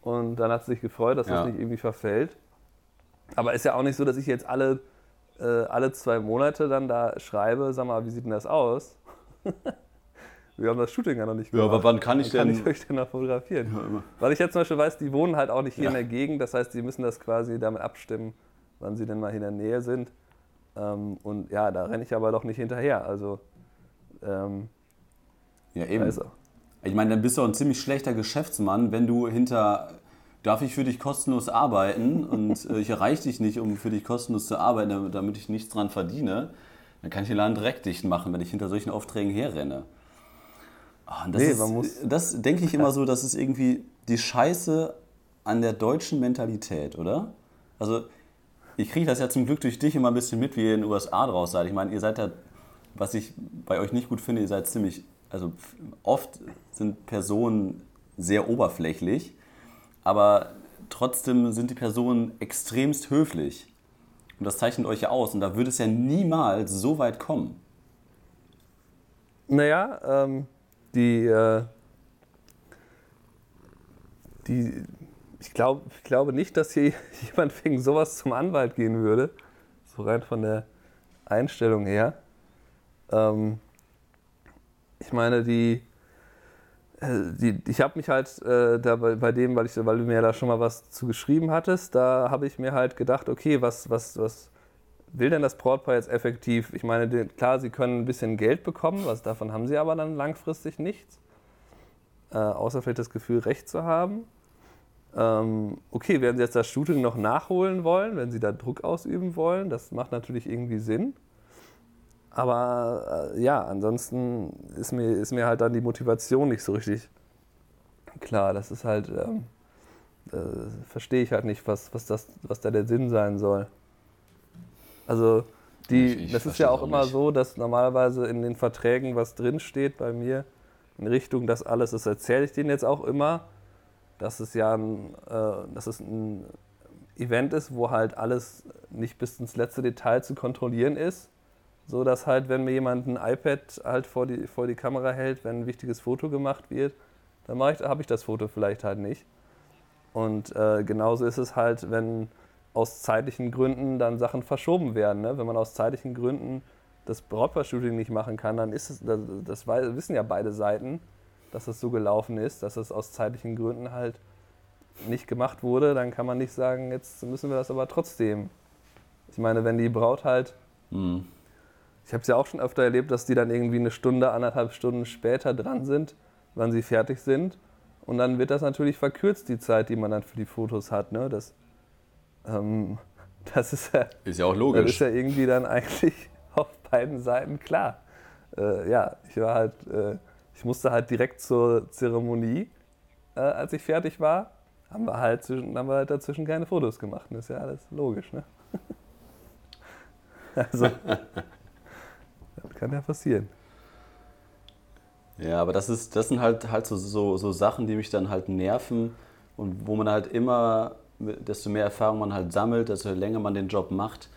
Und dann hat sie sich gefreut, dass ja. das nicht irgendwie verfällt. Aber ist ja auch nicht so, dass ich jetzt alle, äh, alle zwei Monate dann da schreibe, sag mal, wie sieht denn das aus? *laughs* Wir haben das Shooting ja noch nicht gemacht. Ja, aber wann kann ich wann denn? Kann ich euch denn noch fotografieren? Ja, Weil ich jetzt zum Beispiel weiß, die wohnen halt auch nicht hier ja. in der Gegend. Das heißt, sie müssen das quasi damit abstimmen, wann sie denn mal hier in der Nähe sind. Ähm, und ja, da renne ich aber doch nicht hinterher. Also, ähm, ja, eben. Ich meine, dann bist du auch ein ziemlich schlechter Geschäftsmann, wenn du hinter darf ich für dich kostenlos arbeiten und äh, ich erreiche dich nicht, um für dich kostenlos zu arbeiten, damit ich nichts dran verdiene. Dann kann ich den Laden direkt dicht machen, wenn ich hinter solchen Aufträgen herrenne. Oh, das, nee, ist, das denke ich *laughs* immer so, das ist irgendwie die Scheiße an der deutschen Mentalität, oder? Also ich kriege das ja zum Glück durch dich immer ein bisschen mit, wie ihr in den USA draus seid. Ich meine, ihr seid ja, was ich bei euch nicht gut finde, ihr seid ziemlich, also oft sind Personen sehr oberflächlich, aber trotzdem sind die Personen extremst höflich. Und das zeichnet euch ja aus. Und da würde es ja niemals so weit kommen. Naja, ähm, die, äh, die, ich, glaub, ich glaube nicht, dass hier *laughs* jemand wegen sowas zum Anwalt gehen würde. So rein von der Einstellung her. Ähm, ich meine, die, die, ich habe mich halt äh, da bei, bei, dem, weil, ich, weil du mir da schon mal was zu geschrieben hattest, da habe ich mir halt gedacht, okay, was, was, was will denn das Brautpaar jetzt effektiv? Ich meine, die, klar, sie können ein bisschen Geld bekommen, was davon haben sie aber dann langfristig nichts. Äh, außer vielleicht das Gefühl, Recht zu haben. Ähm, okay, werden sie jetzt das Shooting noch nachholen wollen, wenn sie da Druck ausüben wollen, das macht natürlich irgendwie Sinn. Aber äh, ja, ansonsten ist mir, ist mir halt dann die Motivation nicht so richtig klar. Das ist halt, ähm, äh, verstehe ich halt nicht, was, was, das, was da der Sinn sein soll. Also, die, ich, ich das ist ja auch, auch immer so, dass normalerweise in den Verträgen was drinsteht bei mir in Richtung, das alles, das erzähle ich denen jetzt auch immer, dass es ja ein, äh, dass es ein Event ist, wo halt alles nicht bis ins letzte Detail zu kontrollieren ist so dass halt, wenn mir jemand ein iPad halt vor die, vor die Kamera hält, wenn ein wichtiges Foto gemacht wird, dann habe ich das Foto vielleicht halt nicht. Und äh, genauso ist es halt, wenn aus zeitlichen Gründen dann Sachen verschoben werden. Ne? Wenn man aus zeitlichen Gründen das Brautpaar-Shooting nicht machen kann, dann ist es, das, das wissen ja beide Seiten, dass es so gelaufen ist, dass es aus zeitlichen Gründen halt nicht gemacht wurde, dann kann man nicht sagen, jetzt müssen wir das aber trotzdem. Ich meine, wenn die Braut halt, mhm. Ich habe es ja auch schon öfter erlebt, dass die dann irgendwie eine Stunde, anderthalb Stunden später dran sind, wann sie fertig sind. Und dann wird das natürlich verkürzt, die Zeit, die man dann für die Fotos hat. Ne? Das, ähm, *laughs* das ist ja, ist ja auch logisch. Das ist ja irgendwie dann eigentlich *laughs* auf beiden Seiten klar. Äh, ja, ich war halt, äh, ich musste halt direkt zur Zeremonie, äh, als ich fertig war haben wir halt, zwischen, haben wir halt dazwischen keine Fotos gemacht. Das ist ja alles logisch, ne? *laughs* also, kann ja passieren. Ja, aber das, ist, das sind halt, halt so, so, so Sachen, die mich dann halt nerven und wo man halt immer, desto mehr Erfahrung man halt sammelt, desto länger man den Job macht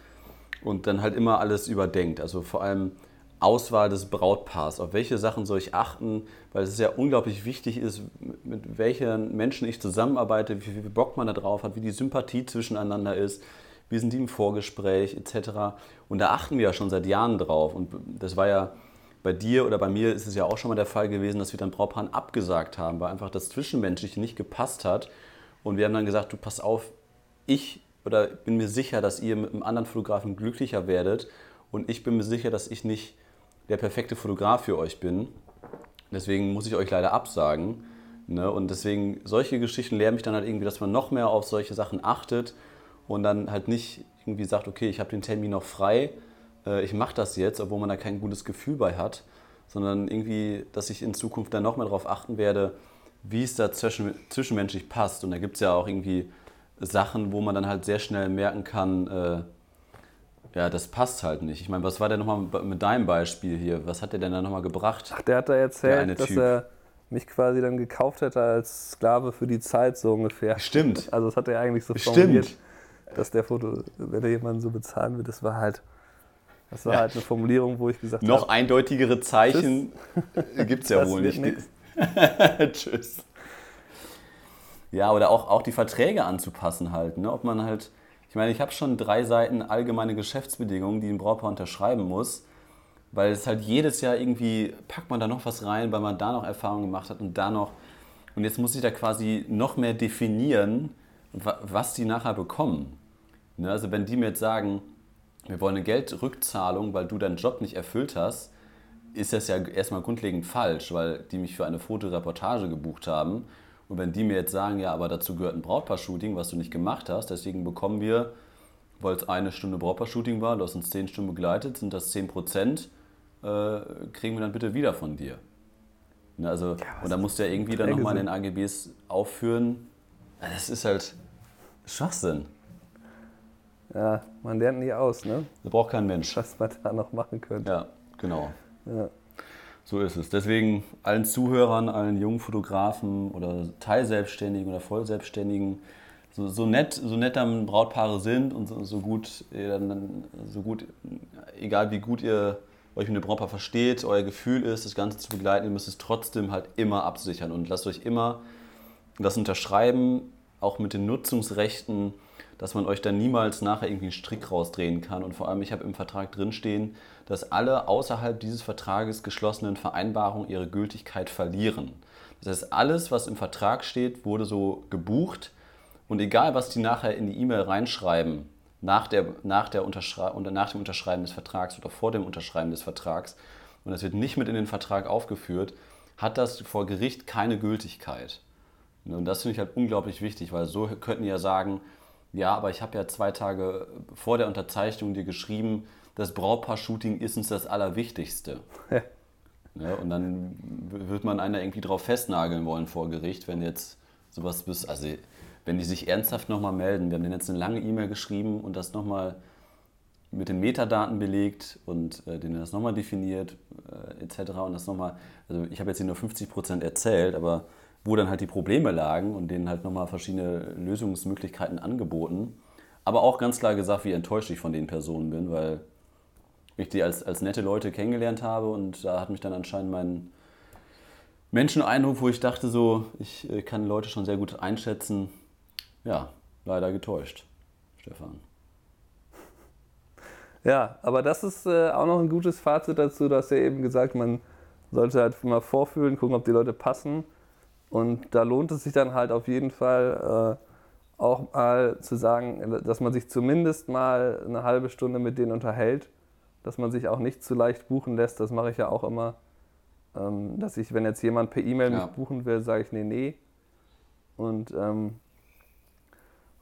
und dann halt immer alles überdenkt. Also vor allem Auswahl des Brautpaars. Auf welche Sachen soll ich achten? Weil es ja unglaublich wichtig ist, mit welchen Menschen ich zusammenarbeite, wie viel Bock man da drauf hat, wie die Sympathie zwischeneinander ist, wie sind die im Vorgespräch etc. Und da achten wir ja schon seit Jahren drauf. Und das war ja bei dir oder bei mir ist es ja auch schon mal der Fall gewesen, dass wir dann Brautpaaren abgesagt haben, weil einfach das Zwischenmenschliche nicht gepasst hat. Und wir haben dann gesagt, du pass auf, ich oder bin mir sicher, dass ihr mit einem anderen Fotografen glücklicher werdet. Und ich bin mir sicher, dass ich nicht der perfekte Fotograf für euch bin. Deswegen muss ich euch leider absagen. Ne? Und deswegen, solche Geschichten lernen mich dann halt irgendwie, dass man noch mehr auf solche Sachen achtet und dann halt nicht irgendwie sagt, okay, ich habe den Termin noch frei, äh, ich mache das jetzt, obwohl man da kein gutes Gefühl bei hat, sondern irgendwie, dass ich in Zukunft dann noch mehr darauf achten werde, wie es da zwischen, zwischenmenschlich passt. Und da gibt es ja auch irgendwie Sachen, wo man dann halt sehr schnell merken kann, äh, ja, das passt halt nicht. Ich meine, was war denn nochmal mit deinem Beispiel hier? Was hat der denn da nochmal gebracht? Ach, der hat da erzählt, dass typ. er mich quasi dann gekauft hätte als Sklave für die Zeit, so ungefähr. Stimmt. Also das hat er eigentlich so formuliert, Stimmt. Dass der Foto, wenn er jemanden so bezahlen will, das war halt, das war ja. halt eine Formulierung, wo ich gesagt habe. Noch eindeutigere Zeichen *laughs* gibt es ja wohl nicht. *laughs* Tschüss. Ja, oder auch, auch die Verträge anzupassen halt. Ne? Ob man halt ich meine, ich habe schon drei Seiten allgemeine Geschäftsbedingungen, die ein Brautpaar unterschreiben muss, weil es halt jedes Jahr irgendwie packt man da noch was rein, weil man da noch Erfahrungen gemacht hat und da noch. Und jetzt muss ich da quasi noch mehr definieren, was die nachher bekommen. Ne? Also wenn die mir jetzt sagen, wir wollen eine Geldrückzahlung, weil du deinen Job nicht erfüllt hast, ist das ja erstmal grundlegend falsch, weil die mich für eine Fotoreportage gebucht haben und wenn die mir jetzt sagen, ja, aber dazu gehört ein Brautpaar-Shooting, was du nicht gemacht hast, deswegen bekommen wir, weil es eine Stunde Brautpaar-Shooting war, du hast uns zehn Stunden begleitet, sind das zehn Prozent, äh, kriegen wir dann bitte wieder von dir. Ne, also, ja, und da musst du ja irgendwie dann nochmal in den AGBs aufführen. Das ist halt Schwachsinn. Ja, man lernt nie aus, ne? Das braucht kein Mensch. Was man da noch machen könnte. Ja, genau. Ja. So ist es. Deswegen allen Zuhörern, allen jungen Fotografen oder Teilselbstständigen oder Vollselbstständigen, so, so nett, so nett dann Brautpaare sind und so, so gut, so gut, egal wie gut ihr euch mit dem Brautpaar versteht, euer Gefühl ist, das Ganze zu begleiten, ihr müsst es trotzdem halt immer absichern und lasst euch immer das unterschreiben, auch mit den Nutzungsrechten, dass man euch dann niemals nachher irgendwie einen Strick rausdrehen kann. Und vor allem, ich habe im Vertrag drinstehen, dass alle außerhalb dieses Vertrages geschlossenen Vereinbarungen ihre Gültigkeit verlieren. Das heißt, alles, was im Vertrag steht, wurde so gebucht. Und egal, was die nachher in die E-Mail reinschreiben, nach, der, nach, der Unterschrei nach dem Unterschreiben des Vertrags oder vor dem Unterschreiben des Vertrags, und das wird nicht mit in den Vertrag aufgeführt, hat das vor Gericht keine Gültigkeit. Und das finde ich halt unglaublich wichtig, weil so könnten ja sagen, ja, aber ich habe ja zwei Tage vor der Unterzeichnung dir geschrieben, das Brautpaar-Shooting ist uns das Allerwichtigste. Ja. *laughs* Ja, und dann wird man einer irgendwie drauf festnageln wollen vor Gericht, wenn jetzt sowas bis, also wenn die sich ernsthaft nochmal melden. Wir haben denen jetzt eine lange E-Mail geschrieben und das nochmal mit den Metadaten belegt und äh, denen das nochmal definiert äh, etc. Und das nochmal, also ich habe jetzt hier nur 50 Prozent erzählt, aber wo dann halt die Probleme lagen und denen halt nochmal verschiedene Lösungsmöglichkeiten angeboten. Aber auch ganz klar gesagt, wie enttäuscht ich von den Personen bin, weil ich die als, als nette Leute kennengelernt habe und da hat mich dann anscheinend mein Menscheneindruck, wo ich dachte so, ich äh, kann Leute schon sehr gut einschätzen, ja, leider getäuscht, Stefan. Ja, aber das ist äh, auch noch ein gutes Fazit dazu. Du hast ja eben gesagt, man sollte halt mal vorfühlen, gucken, ob die Leute passen. Und da lohnt es sich dann halt auf jeden Fall äh, auch mal zu sagen, dass man sich zumindest mal eine halbe Stunde mit denen unterhält, dass man sich auch nicht zu leicht buchen lässt. Das mache ich ja auch immer. Ähm, dass ich, wenn jetzt jemand per E-Mail mich buchen will, sage ich nee, nee. Und, ähm,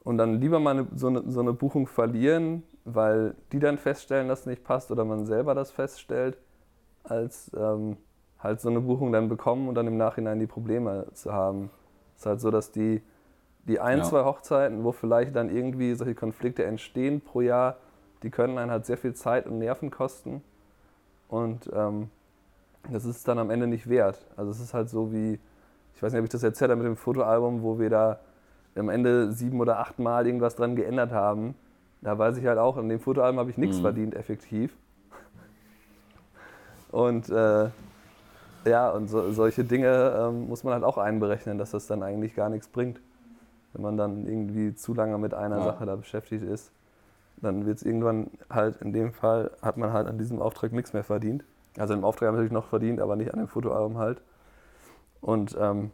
und dann lieber mal eine, so, eine, so eine Buchung verlieren, weil die dann feststellen, dass es nicht passt oder man selber das feststellt, als ähm, halt so eine Buchung dann bekommen und dann im Nachhinein die Probleme zu haben. Es ist halt so, dass die, die ein, ja. zwei Hochzeiten, wo vielleicht dann irgendwie solche Konflikte entstehen pro Jahr, die können einen halt sehr viel Zeit und Nerven kosten. Und ähm, das ist es dann am Ende nicht wert. Also es ist halt so wie, ich weiß nicht, ob ich das erzählt habe mit dem Fotoalbum, wo wir da am Ende sieben oder acht Mal irgendwas dran geändert haben. Da weiß ich halt auch, in dem Fotoalbum habe ich nichts mhm. verdient, effektiv. Und äh, ja, und so, solche Dinge ähm, muss man halt auch einberechnen, dass das dann eigentlich gar nichts bringt. Wenn man dann irgendwie zu lange mit einer ja. Sache da beschäftigt ist, dann wird es irgendwann halt, in dem Fall, hat man halt an diesem Auftrag nichts mehr verdient. Also im Auftrag natürlich noch verdient, aber nicht an dem Fotoalbum halt. Und ähm,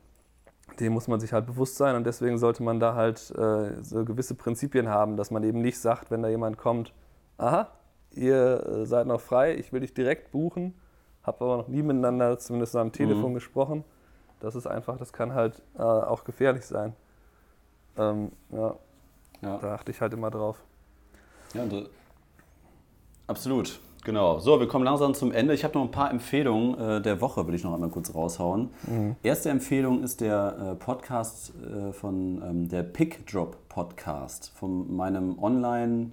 dem muss man sich halt bewusst sein und deswegen sollte man da halt äh, so gewisse Prinzipien haben, dass man eben nicht sagt, wenn da jemand kommt, aha, ihr äh, seid noch frei, ich will dich direkt buchen, habe aber noch nie miteinander, zumindest am Telefon mhm. gesprochen. Das ist einfach, das kann halt äh, auch gefährlich sein. Ähm, ja. ja. Da achte ich halt immer drauf. Ja, absolut. Genau. So, wir kommen langsam zum Ende. Ich habe noch ein paar Empfehlungen äh, der Woche, will ich noch einmal kurz raushauen. Mhm. Erste Empfehlung ist der äh, Podcast äh, von ähm, der Pick Drop Podcast, von meinem Online-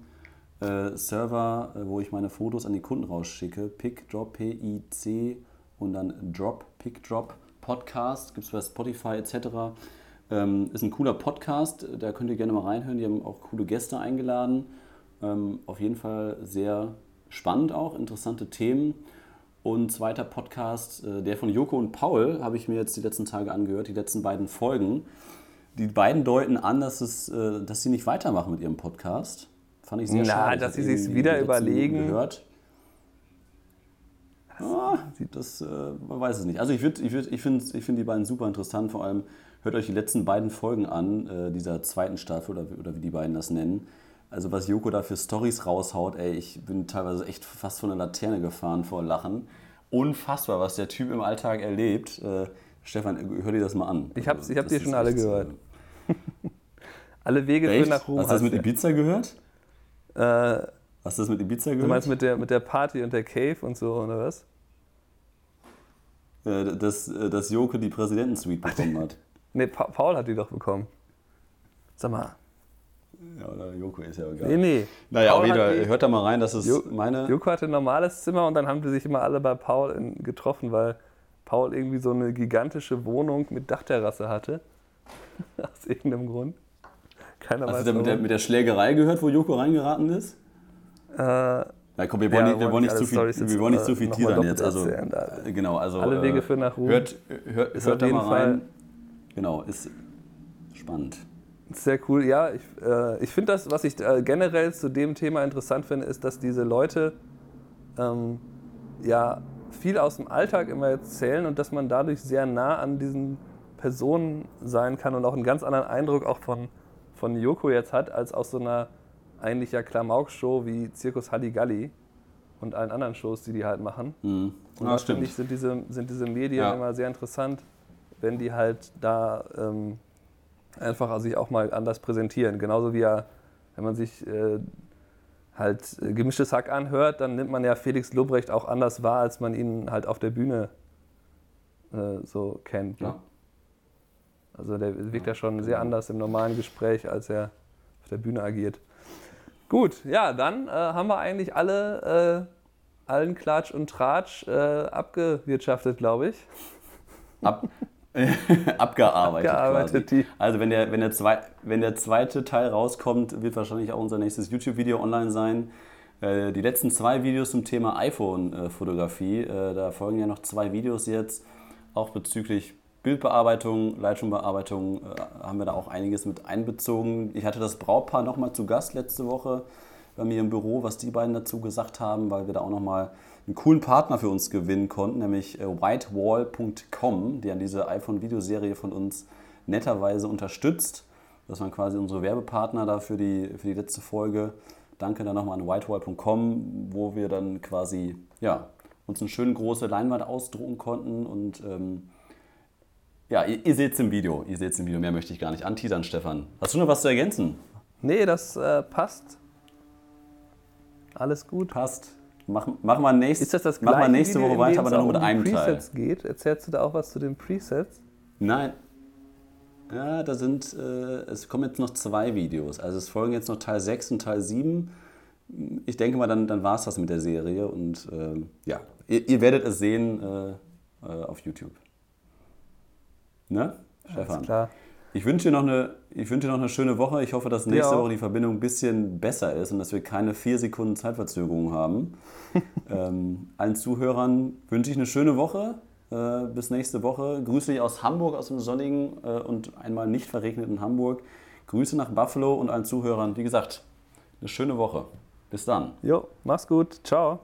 äh, Server, äh, wo ich meine Fotos an die Kunden rausschicke. PickDrop, P-I-C und dann Drop, PickDrop Podcast, gibt es bei Spotify etc. Ähm, ist ein cooler Podcast, da könnt ihr gerne mal reinhören. Die haben auch coole Gäste eingeladen. Ähm, auf jeden Fall sehr spannend auch, interessante Themen. Und zweiter Podcast, äh, der von Joko und Paul, habe ich mir jetzt die letzten Tage angehört, die letzten beiden Folgen. Die beiden deuten an, dass, es, äh, dass sie nicht weitermachen mit ihrem Podcast. Fand ich sehr Na, schade. dass sie sich wieder überlegen. Gehört. Ah, das, äh, man weiß es nicht. Also ich, ich, ich finde ich find die beiden super interessant. Vor allem hört euch die letzten beiden Folgen an, äh, dieser zweiten Staffel oder, oder wie die beiden das nennen. Also was Joko da für Stories raushaut, ey, ich bin teilweise echt fast von der Laterne gefahren vor Lachen. Unfassbar, was der Typ im Alltag erlebt. Äh, Stefan, hör dir das mal an. Ich habe also, ich hab die schon alle gehört. *laughs* alle Wege führen nach Ruhm. Hast du das mit Ibiza gehört? Äh, Hast du das mit Ibiza gehört? Du meinst mit der, mit der Party und der Cave und so, oder was? Äh, dass, äh, dass Joko die Präsidentensuite bekommen hat. *laughs* Nee, pa Paul hat die doch bekommen. Sag mal. Ja, oder Joko ist ja egal. Nee, nee. Naja, Paul wieder, hört da mal rein, das ist jo meine. Joko hatte ein normales Zimmer und dann haben die sich immer alle bei Paul in, getroffen, weil Paul irgendwie so eine gigantische Wohnung mit Dachterrasse hatte. *laughs* Aus irgendeinem Grund. Keiner Hast weiß du mit der, mit der Schlägerei gehört, wo Joko reingeraten ist? Äh, ja, komm, wir wollen, ja, nicht, wir wollen nicht, zu viel, wir wollen nicht zu viel teasern jetzt. Also, genau, also, Alle Wege führen nach Ruhe. Hört, hört, hört da mal rein. Fall genau, ist spannend. Sehr cool. Ja, ich, äh, ich finde das, was ich äh, generell zu dem Thema interessant finde, ist, dass diese Leute ähm, ja viel aus dem Alltag immer erzählen und dass man dadurch sehr nah an diesen Personen sein kann und auch einen ganz anderen Eindruck auch von, von Yoko jetzt hat, als aus so einer eigentlich ja Klamauk-Show wie Zirkus Halligalli und allen anderen Shows, die die halt machen. Mhm. Und das finde ich, sind diese, sind diese Medien ja. immer sehr interessant, wenn die halt da ähm, einfach sich auch mal anders präsentieren. Genauso wie ja, wenn man sich äh, halt äh, gemischtes Hack anhört, dann nimmt man ja Felix Lobrecht auch anders wahr, als man ihn halt auf der Bühne äh, so kennt. Ne? Ja. Also der wirkt ja schon sehr anders im normalen Gespräch, als er auf der Bühne agiert. Gut, ja, dann äh, haben wir eigentlich alle, äh, allen Klatsch und Tratsch äh, abgewirtschaftet, glaube ich. Ab, *laughs* abgearbeitet. abgearbeitet also wenn der, wenn, der zwei, wenn der zweite Teil rauskommt, wird wahrscheinlich auch unser nächstes YouTube-Video online sein. Äh, die letzten zwei Videos zum Thema iPhone-Fotografie, äh, da folgen ja noch zwei Videos jetzt, auch bezüglich Bildbearbeitung, Lightroom-Bearbeitung äh, haben wir da auch einiges mit einbezogen. Ich hatte das Brautpaar nochmal zu Gast letzte Woche bei mir im Büro, was die beiden dazu gesagt haben, weil wir da auch nochmal einen coolen Partner für uns gewinnen konnten, nämlich äh, whitewall.com, die an diese iPhone-Videoserie von uns netterweise unterstützt. Das waren quasi unsere Werbepartner da für die, für die letzte Folge. Danke dann nochmal an whitewall.com, wo wir dann quasi ja, uns eine schöne große Leinwand ausdrucken konnten und ähm, ja, ihr, ihr seht es im Video. Ihr seht es im Video. Mehr möchte ich gar nicht anteasern, Stefan. Hast du noch was zu ergänzen? Nee, das äh, passt. Alles gut. Passt. Machen mach wir nächst, Ist das das mach mal nächste Video, Woche weiter, aber dann nur mit um die einem Teil. Presets geht? Erzählst du da auch was zu den Presets? Nein. Ja, da sind, äh, es kommen jetzt noch zwei Videos. Also es folgen jetzt noch Teil 6 und Teil 7. Ich denke mal, dann, dann war es das mit der Serie. Und ähm, ja, ihr, ihr werdet es sehen äh, äh, auf YouTube. Ne, Stefan? Alles klar. Ich wünsche dir, noch eine, ich wünsche dir noch eine schöne Woche. Ich hoffe, dass nächste. Woche die Verbindung ein bisschen besser ist und dass wir keine vier Sekunden Zeitverzögerung haben. *laughs* ähm, allen Zuhörern wünsche ich eine schöne Woche. Äh, bis nächste Woche. Grüße dich aus Hamburg, aus dem sonnigen äh, und einmal nicht verregneten Hamburg. Grüße nach Buffalo und allen Zuhörern. Wie gesagt, eine schöne Woche. Bis dann. Jo, mach's gut. Ciao.